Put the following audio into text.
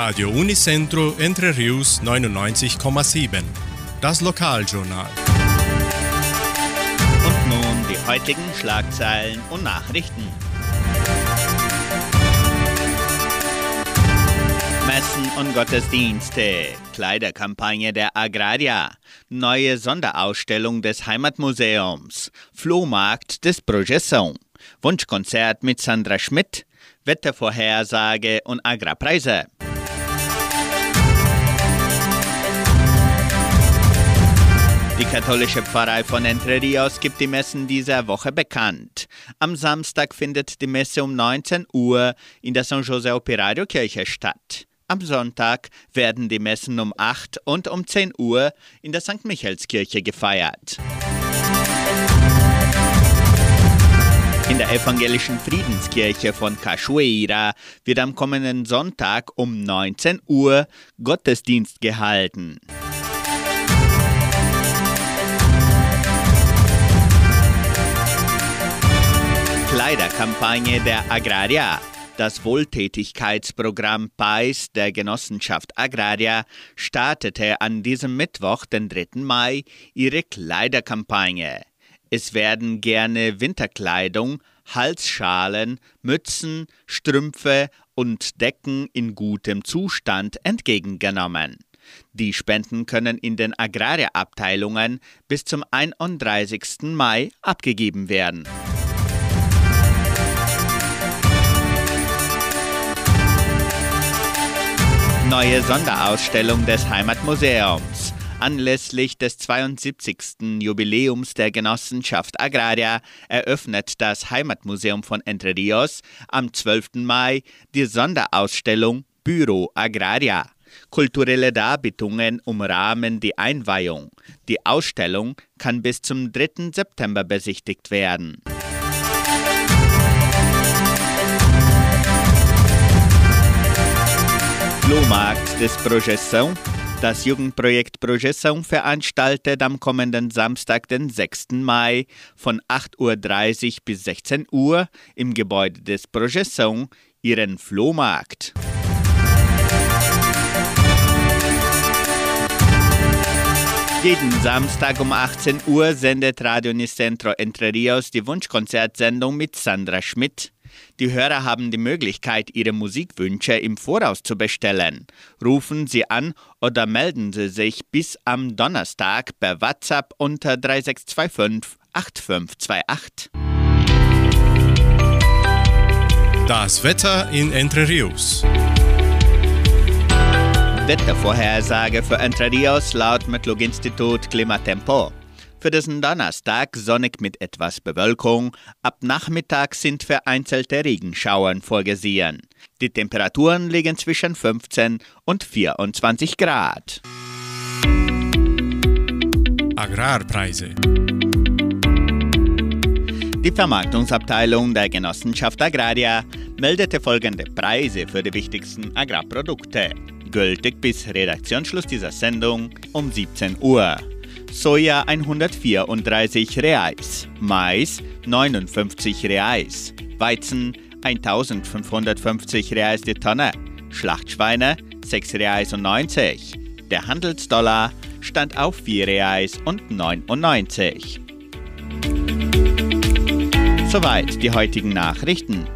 Radio Unicentro Entre Rius 99,7. Das Lokaljournal. Und nun die heutigen Schlagzeilen und Nachrichten. Messen und Gottesdienste, Kleiderkampagne der Agraria, neue Sonderausstellung des Heimatmuseums, Flohmarkt des Projeção, Wunschkonzert mit Sandra Schmidt, Wettervorhersage und Agrarpreise. Die katholische Pfarrei von Entre Rios gibt die Messen dieser Woche bekannt. Am Samstag findet die Messe um 19 Uhr in der San José Operario Kirche statt. Am Sonntag werden die Messen um 8 und um 10 Uhr in der St. Michaelskirche gefeiert. In der evangelischen Friedenskirche von Cachoeira wird am kommenden Sonntag um 19 Uhr Gottesdienst gehalten. Kleiderkampagne der Agraria. Das Wohltätigkeitsprogramm PAIS der Genossenschaft Agraria startete an diesem Mittwoch, den 3. Mai, ihre Kleiderkampagne. Es werden gerne Winterkleidung, Halsschalen, Mützen, Strümpfe und Decken in gutem Zustand entgegengenommen. Die Spenden können in den Agrarabteilungen bis zum 31. Mai abgegeben werden. Neue Sonderausstellung des Heimatmuseums. Anlässlich des 72. Jubiläums der Genossenschaft Agraria eröffnet das Heimatmuseum von Entre Rios am 12. Mai die Sonderausstellung Büro Agraria. Kulturelle Darbietungen umrahmen die Einweihung. Die Ausstellung kann bis zum 3. September besichtigt werden. Flohmarkt des Projeção. Das Jugendprojekt Projeção veranstaltet am kommenden Samstag, den 6. Mai von 8.30 Uhr bis 16 Uhr im Gebäude des Projeção ihren Flohmarkt. Jeden Samstag um 18 Uhr sendet Radio Nicentro Entre Rios die Wunschkonzertsendung mit Sandra Schmidt. Die Hörer haben die Möglichkeit, ihre Musikwünsche im Voraus zu bestellen. Rufen Sie an oder melden Sie sich bis am Donnerstag per WhatsApp unter 3625 8528. Das Wetter in Entre Rios. Wettervorhersage für Entre Rios laut Metlog-Institut Klimatempo. Für diesen Donnerstag sonnig mit etwas Bewölkung. Ab Nachmittag sind vereinzelte Regenschauern vorgesehen. Die Temperaturen liegen zwischen 15 und 24 Grad. Agrarpreise. Die Vermarktungsabteilung der Genossenschaft Agraria meldete folgende Preise für die wichtigsten Agrarprodukte. Gültig bis Redaktionsschluss dieser Sendung um 17 Uhr. Soja 134 Reais, Mais 59 Reais, Weizen 1550 Reais die Tonne, Schlachtschweine 6 Reais und 90. Der Handelsdollar stand auf 4 Reais und 99. Soweit die heutigen Nachrichten.